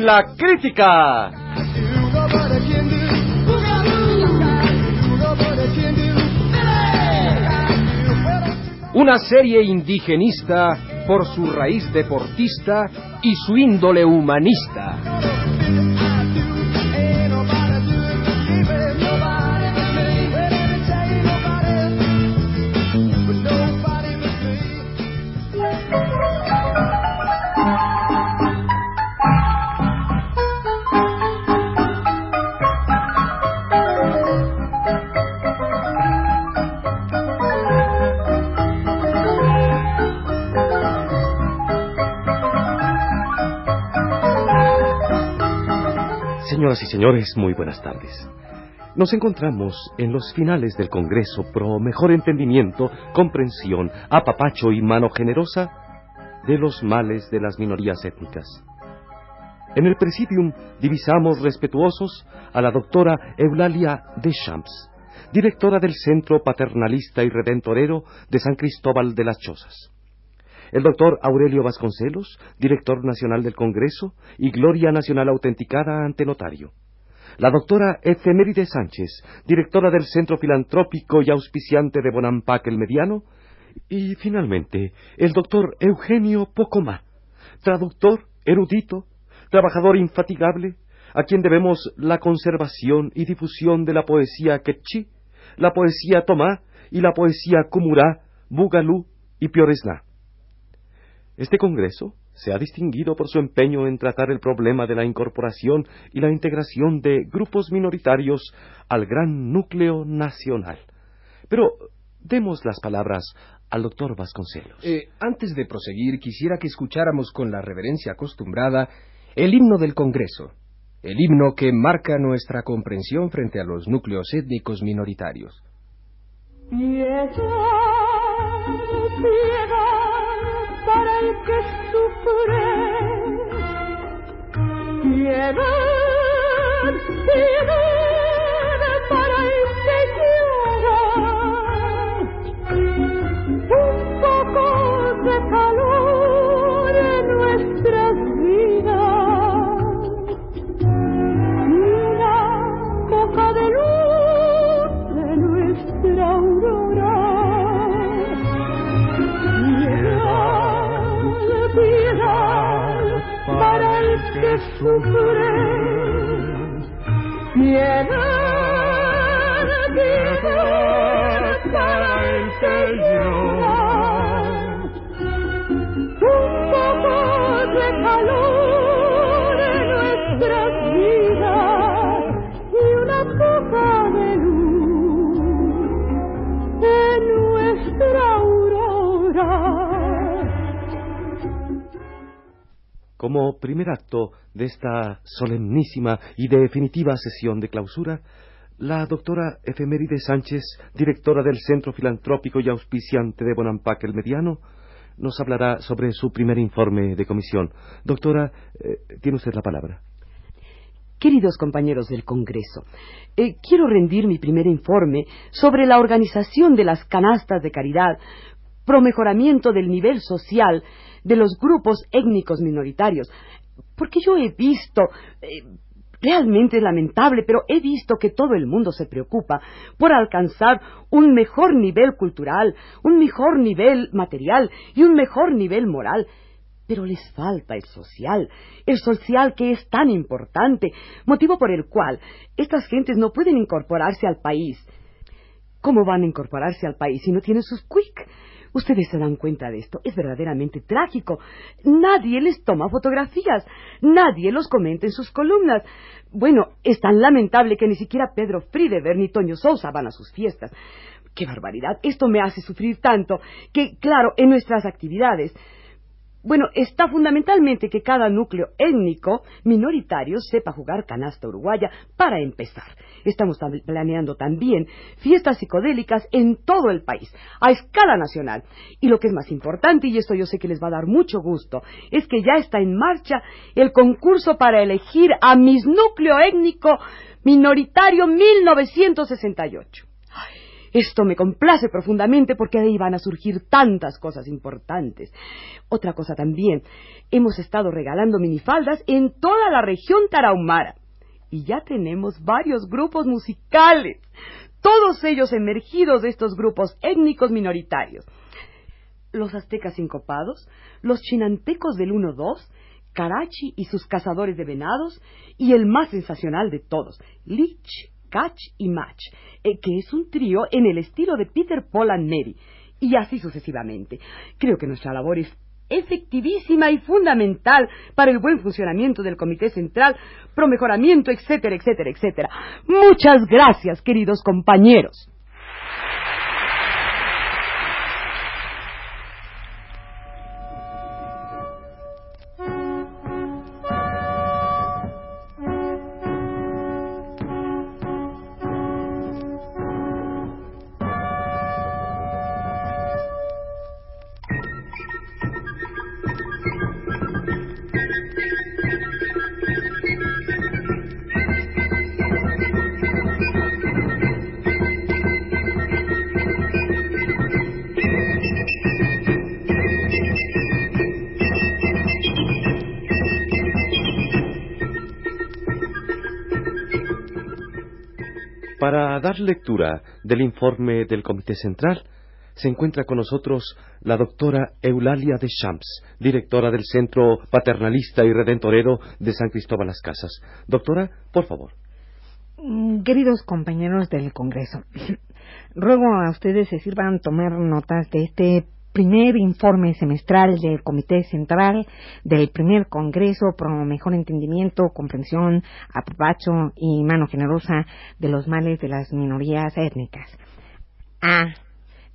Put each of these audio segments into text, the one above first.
la crítica. Una serie indigenista por su raíz deportista y su índole humanista. Señoras y señores, muy buenas tardes. Nos encontramos en los finales del Congreso pro mejor entendimiento, comprensión, apapacho y mano generosa de los males de las minorías étnicas. En el presidium divisamos respetuosos a la doctora Eulalia Deschamps, directora del Centro Paternalista y Redentorero de San Cristóbal de las Chozas el doctor Aurelio Vasconcelos, director nacional del Congreso, y Gloria Nacional autenticada ante notario. La doctora Efeméride Sánchez, directora del Centro Filantrópico y auspiciante de Bonampak el Mediano. Y finalmente, el doctor Eugenio Pocomá, traductor, erudito, trabajador infatigable, a quien debemos la conservación y difusión de la poesía quechí, la poesía tomá y la poesía cumurá, bugalú y pioresná. Este Congreso se ha distinguido por su empeño en tratar el problema de la incorporación y la integración de grupos minoritarios al gran núcleo nacional. Pero demos las palabras al doctor Vasconcelos. Eh, antes de proseguir, quisiera que escucháramos con la reverencia acostumbrada el himno del Congreso, el himno que marca nuestra comprensión frente a los núcleos étnicos minoritarios. el que Piedad, para el llora. Un poco de calor en nuestras vidas y una poca de luz en nuestra aurora. Como primer acto de esta solemnísima y definitiva sesión de clausura, la doctora Efeméride Sánchez, directora del Centro Filantrópico y Auspiciante de Bonampak el Mediano, nos hablará sobre su primer informe de comisión. Doctora, eh, tiene usted la palabra. Queridos compañeros del Congreso, eh, quiero rendir mi primer informe sobre la organización de las canastas de caridad, pro mejoramiento del nivel social de los grupos étnicos minoritarios. Porque yo he visto, eh, realmente es lamentable, pero he visto que todo el mundo se preocupa por alcanzar un mejor nivel cultural, un mejor nivel material y un mejor nivel moral. Pero les falta el social, el social que es tan importante, motivo por el cual estas gentes no pueden incorporarse al país. ¿Cómo van a incorporarse al país si no tienen sus quick? Ustedes se dan cuenta de esto. Es verdaderamente trágico. Nadie les toma fotografías. Nadie los comenta en sus columnas. Bueno, es tan lamentable que ni siquiera Pedro Friedeberg ni Toño Sousa van a sus fiestas. ¡Qué barbaridad! Esto me hace sufrir tanto que, claro, en nuestras actividades bueno, está fundamentalmente que cada núcleo étnico minoritario sepa jugar canasta uruguaya para empezar. Estamos planeando también fiestas psicodélicas en todo el país, a escala nacional. Y lo que es más importante, y esto yo sé que les va a dar mucho gusto, es que ya está en marcha el concurso para elegir a mis núcleo étnico minoritario 1968. Esto me complace profundamente porque ahí van a surgir tantas cosas importantes. Otra cosa también, hemos estado regalando minifaldas en toda la región tarahumara y ya tenemos varios grupos musicales, todos ellos emergidos de estos grupos étnicos minoritarios. Los aztecas sincopados, los chinantecos del 1-2, Karachi y sus cazadores de venados, y el más sensacional de todos, Lich, Catch y Match, eh, que es un trío en el estilo de Peter Paul and Mary, y así sucesivamente. Creo que nuestra labor es efectivísima y fundamental para el buen funcionamiento del Comité Central, promejoramiento, etcétera, etcétera, etcétera. Muchas gracias, queridos compañeros. Para dar lectura del informe del Comité Central, se encuentra con nosotros la doctora Eulalia de Champs, directora del Centro Paternalista y Redentorero de San Cristóbal Las Casas. Doctora, por favor. Mm, Queridos compañeros del Congreso, ruego a ustedes se sirvan tomar notas de este primer informe semestral del Comité Central del primer Congreso pro mejor entendimiento, comprensión, apapacho y mano generosa de los males de las minorías étnicas. A.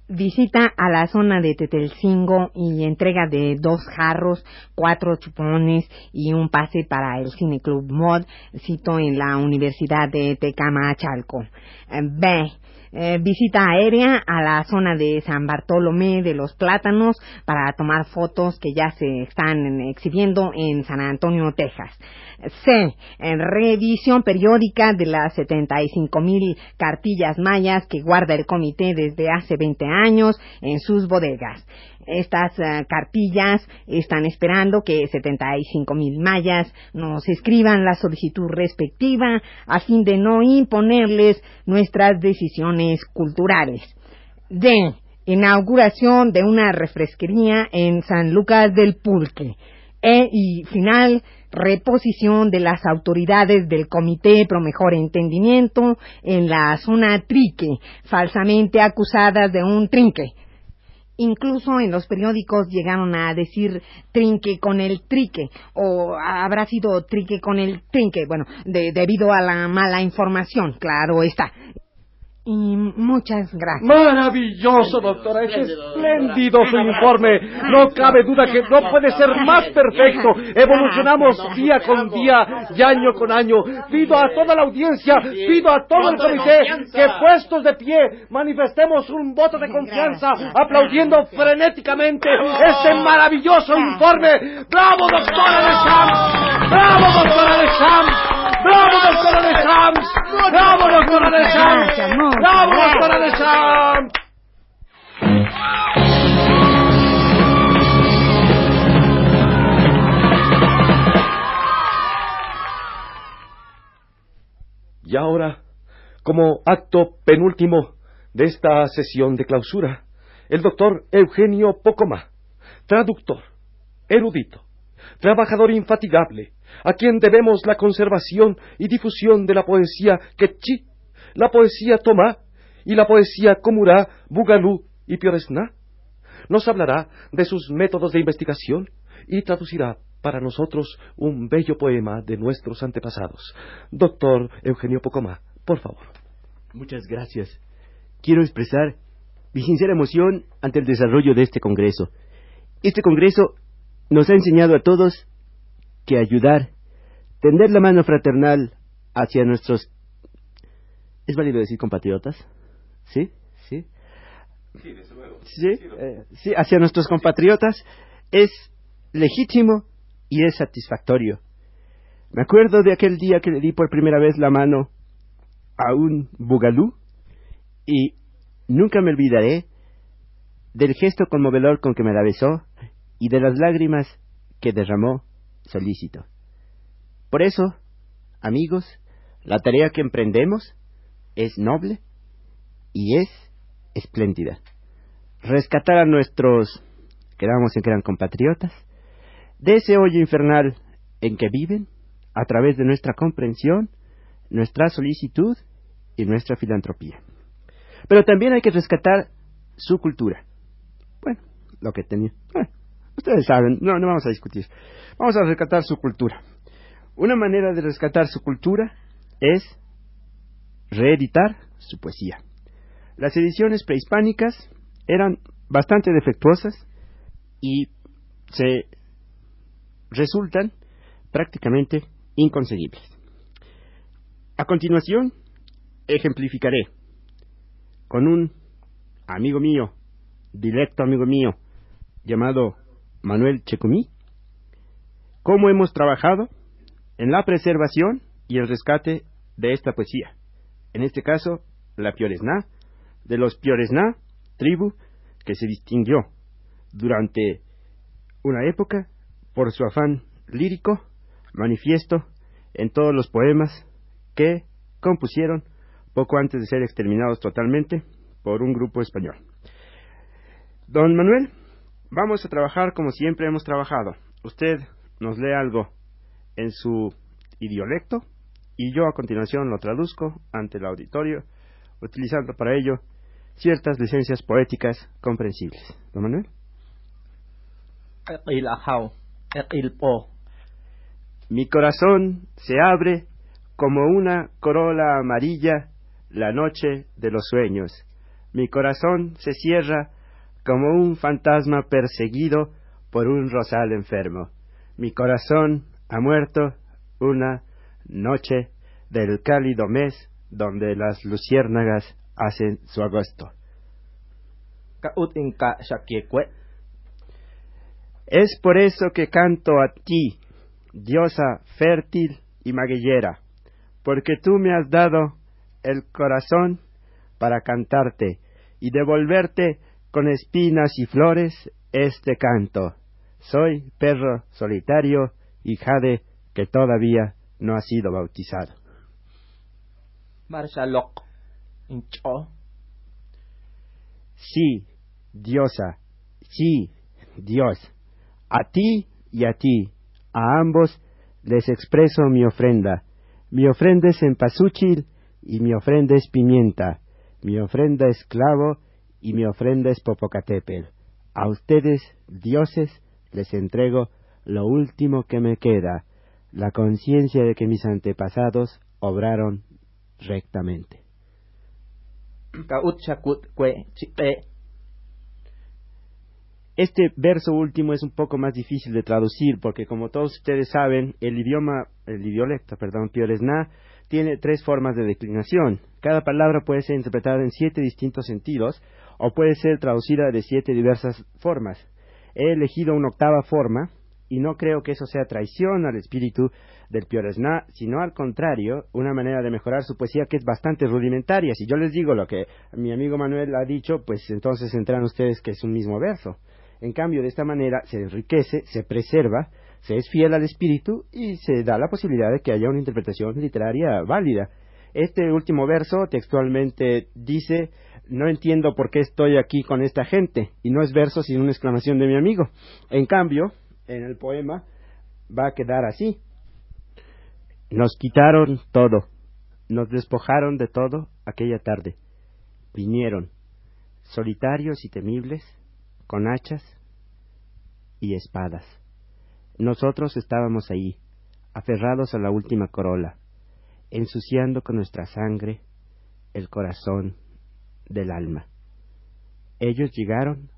Visita a la zona de Tetelcingo y entrega de dos jarros, cuatro chupones y un pase para el Cine Club Mod, cito en la Universidad de Tecamachalco. Eh, B eh, visita aérea a la zona de San Bartolomé de los Plátanos para tomar fotos que ya se están exhibiendo en San Antonio, Texas. C. En revisión periódica de las 75 mil cartillas mayas que guarda el comité desde hace 20 años en sus bodegas. Estas uh, cartillas están esperando que 75 mil mayas nos escriban la solicitud respectiva a fin de no imponerles nuestras decisiones culturales. D. Inauguración de una refresquería en San Lucas del Pulque. E. Y final, reposición de las autoridades del Comité Pro Mejor Entendimiento en la zona Trique, falsamente acusadas de un trinque. Incluso en los periódicos llegaron a decir trinque con el trique, o habrá sido trique con el trinque, bueno, de, debido a la mala información, claro está. Y muchas gracias. Maravilloso, doctora. Es espléndido su informe. No cabe duda que no puede ser más perfecto. Evolucionamos día con día y año con año. Pido a toda la audiencia, pido a todo el comité que puestos de pie manifestemos un voto de confianza aplaudiendo frenéticamente este maravilloso informe. ¡Bravo, doctora de Shams! ¡Bravo, doctora de Shams! ¡Bravo, doctora de Shams! ¡Bravo, doctora de Shams! Y ahora, como acto penúltimo de esta sesión de clausura, el doctor Eugenio Pocoma, traductor, erudito, trabajador infatigable, a quien debemos la conservación y difusión de la poesía quechí, la poesía tomá y la poesía comurá, bugalú y pioresná. Nos hablará de sus métodos de investigación y traducirá para nosotros un bello poema de nuestros antepasados. Doctor Eugenio Pocomá, por favor. Muchas gracias. Quiero expresar mi sincera emoción ante el desarrollo de este Congreso. Este Congreso nos ha enseñado a todos que ayudar, tender la mano fraternal hacia nuestros... ¿Es válido decir compatriotas? ¿Sí? ¿Sí? Sí, desde luego. ¿Sí? Eh, sí, hacia nuestros compatriotas es legítimo y es satisfactorio. Me acuerdo de aquel día que le di por primera vez la mano a un bugalú y Nunca me olvidaré del gesto conmovedor con que me la besó y de las lágrimas que derramó solícito. Por eso, amigos, la tarea que emprendemos es noble y es espléndida. Rescatar a nuestros, quedamos en que eran compatriotas, de ese hoyo infernal en que viven, a través de nuestra comprensión, nuestra solicitud y nuestra filantropía. Pero también hay que rescatar su cultura. Bueno, lo que tenía. ustedes saben, no, no vamos a discutir. Vamos a rescatar su cultura. Una manera de rescatar su cultura es reeditar su poesía. Las ediciones prehispánicas eran bastante defectuosas y se resultan prácticamente inconseguibles. A continuación, ejemplificaré con un amigo mío, directo amigo mío, llamado Manuel Checumí, cómo hemos trabajado en la preservación y el rescate de esta poesía. En este caso, la Pioresná, de los Pioresná, tribu que se distinguió durante una época por su afán lírico, manifiesto en todos los poemas que compusieron poco antes de ser exterminados totalmente por un grupo español. Don Manuel, vamos a trabajar como siempre hemos trabajado. Usted nos lee algo en su idiolecto y yo a continuación lo traduzco ante el auditorio, utilizando para ello ciertas licencias poéticas comprensibles. Manuel. Mi corazón se abre como una corola amarilla la noche de los sueños. Mi corazón se cierra como un fantasma perseguido por un rosal enfermo. Mi corazón ha muerto una noche del cálido mes donde las luciérnagas hacen su agosto. Es por eso que canto a ti, diosa fértil y maguillera, porque tú me has dado el corazón para cantarte y devolverte con espinas y flores este canto. Soy perro solitario y jade que todavía no ha sido bautizado. Sí, diosa, sí, Dios. A ti y a ti, a ambos les expreso mi ofrenda. Mi ofrenda es empasúchil y mi ofrenda es pimienta. Mi ofrenda es clavo y mi ofrenda es popocatépetl. A ustedes, dioses, les entrego lo último que me queda, la conciencia de que mis antepasados obraron rectamente. Este verso último es un poco más difícil de traducir porque como todos ustedes saben, el idioma, el idiolecto, perdón, pioresná, tiene tres formas de declinación. Cada palabra puede ser interpretada en siete distintos sentidos o puede ser traducida de siete diversas formas. He elegido una octava forma y no creo que eso sea traición al espíritu del Pioresná, sino al contrario, una manera de mejorar su poesía que es bastante rudimentaria. Si yo les digo lo que mi amigo Manuel ha dicho, pues entonces entrarán ustedes que es un mismo verso. En cambio, de esta manera se enriquece, se preserva, se es fiel al espíritu y se da la posibilidad de que haya una interpretación literaria válida. Este último verso textualmente dice no entiendo por qué estoy aquí con esta gente, y no es verso sino una exclamación de mi amigo. En cambio, en el poema va a quedar así. Nos quitaron todo, nos despojaron de todo aquella tarde. Vinieron, solitarios y temibles, con hachas y espadas. Nosotros estábamos ahí, aferrados a la última corola, ensuciando con nuestra sangre el corazón del alma. Ellos llegaron,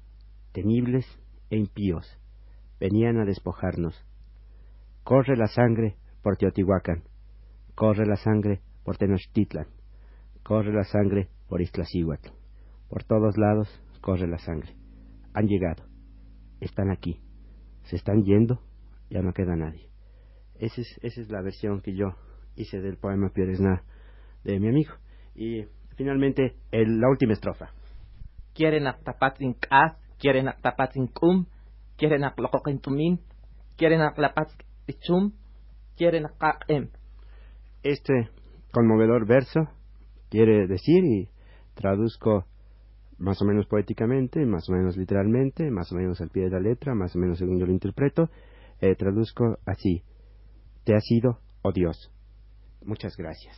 temibles e impíos, venían a despojarnos. Corre la sangre por Teotihuacán, corre la sangre por Tenochtitlan, corre la sangre por Iztaccíhuatl. Por todos lados corre la sangre. Han llegado, están aquí, se están yendo, ya no queda nadie. Esa es, esa es la versión que yo hice del poema Pieresna de mi amigo. Y finalmente la última estrofa. quieren aktapatzin k'as, quieren kum, quieren tumin, quieren ichum, quieren. Este conmovedor verso quiere decir, y traduzco más o menos poéticamente, más o menos literalmente, más o menos al pie de la letra, más o menos según yo lo interpreto, eh, traduzco así, te ha sido, oh Dios. Muchas gracias.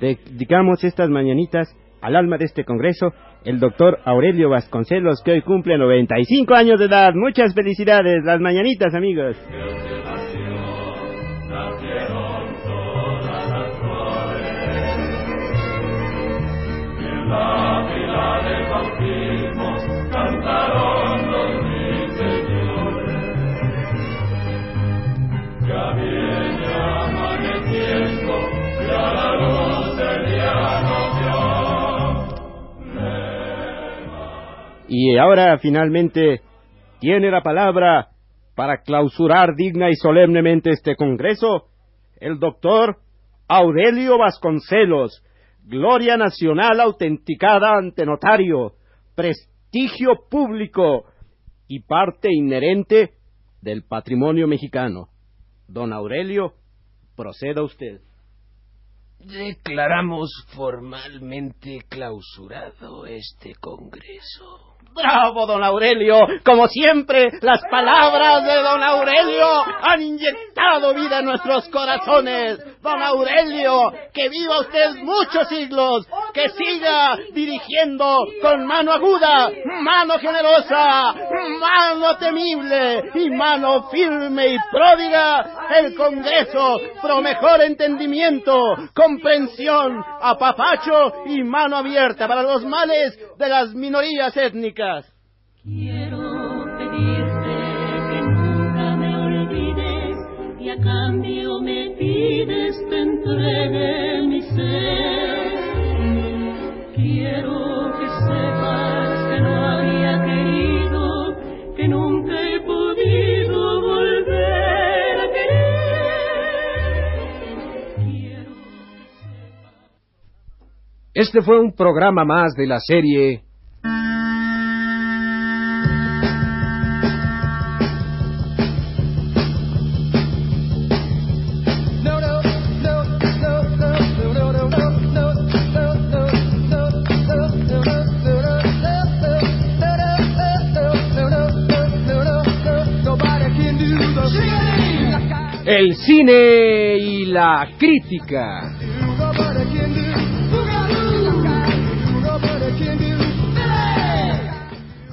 Dedicamos estas mañanitas al alma de este congreso, el doctor Aurelio Vasconcelos, que hoy cumple 95 años de edad. Muchas felicidades, las mañanitas, amigos. Y ahora finalmente tiene la palabra para clausurar digna y solemnemente este Congreso el doctor Aurelio Vasconcelos, gloria nacional autenticada ante notario, prestigio público y parte inherente del patrimonio mexicano. Don Aurelio, proceda usted. Declaramos formalmente clausurado este Congreso. Bravo, don Aurelio. Como siempre, las palabras de don Aurelio han inyectado vida en nuestros corazones. Don Aurelio, que viva usted muchos siglos, que siga dirigiendo con mano aguda, mano generosa, mano temible y mano firme y pródiga el Congreso pro mejor entendimiento, comprensión, apapacho y mano abierta para los males de las minorías étnicas. Quiero pedirte que nunca me olvides y a cambio te entregue mi ser. Quiero que sepas que no había querido, que nunca he podido volver a querer. Quiero que sepas. Este fue un programa más de la serie El cine y la crítica.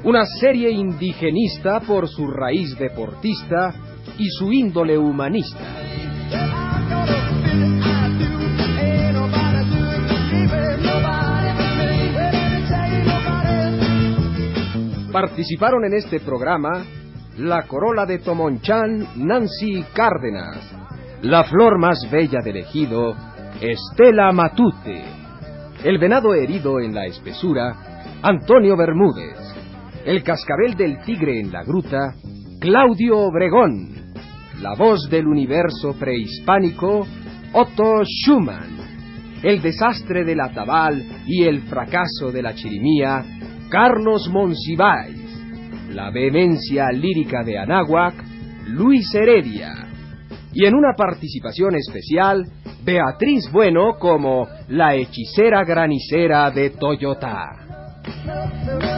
Una serie indigenista por su raíz deportista y su índole humanista. Participaron en este programa la corola de Tomonchan, Nancy Cárdenas, la flor más bella del ejido, Estela Matute, el venado herido en la espesura, Antonio Bermúdez, el cascabel del tigre en la gruta, Claudio Obregón, la voz del universo prehispánico, Otto Schumann, el desastre del atabal y el fracaso de la chirimía, Carlos Monsiváis, la vehemencia lírica de Anáhuac, Luis Heredia, y en una participación especial, Beatriz Bueno como la hechicera granicera de Toyota.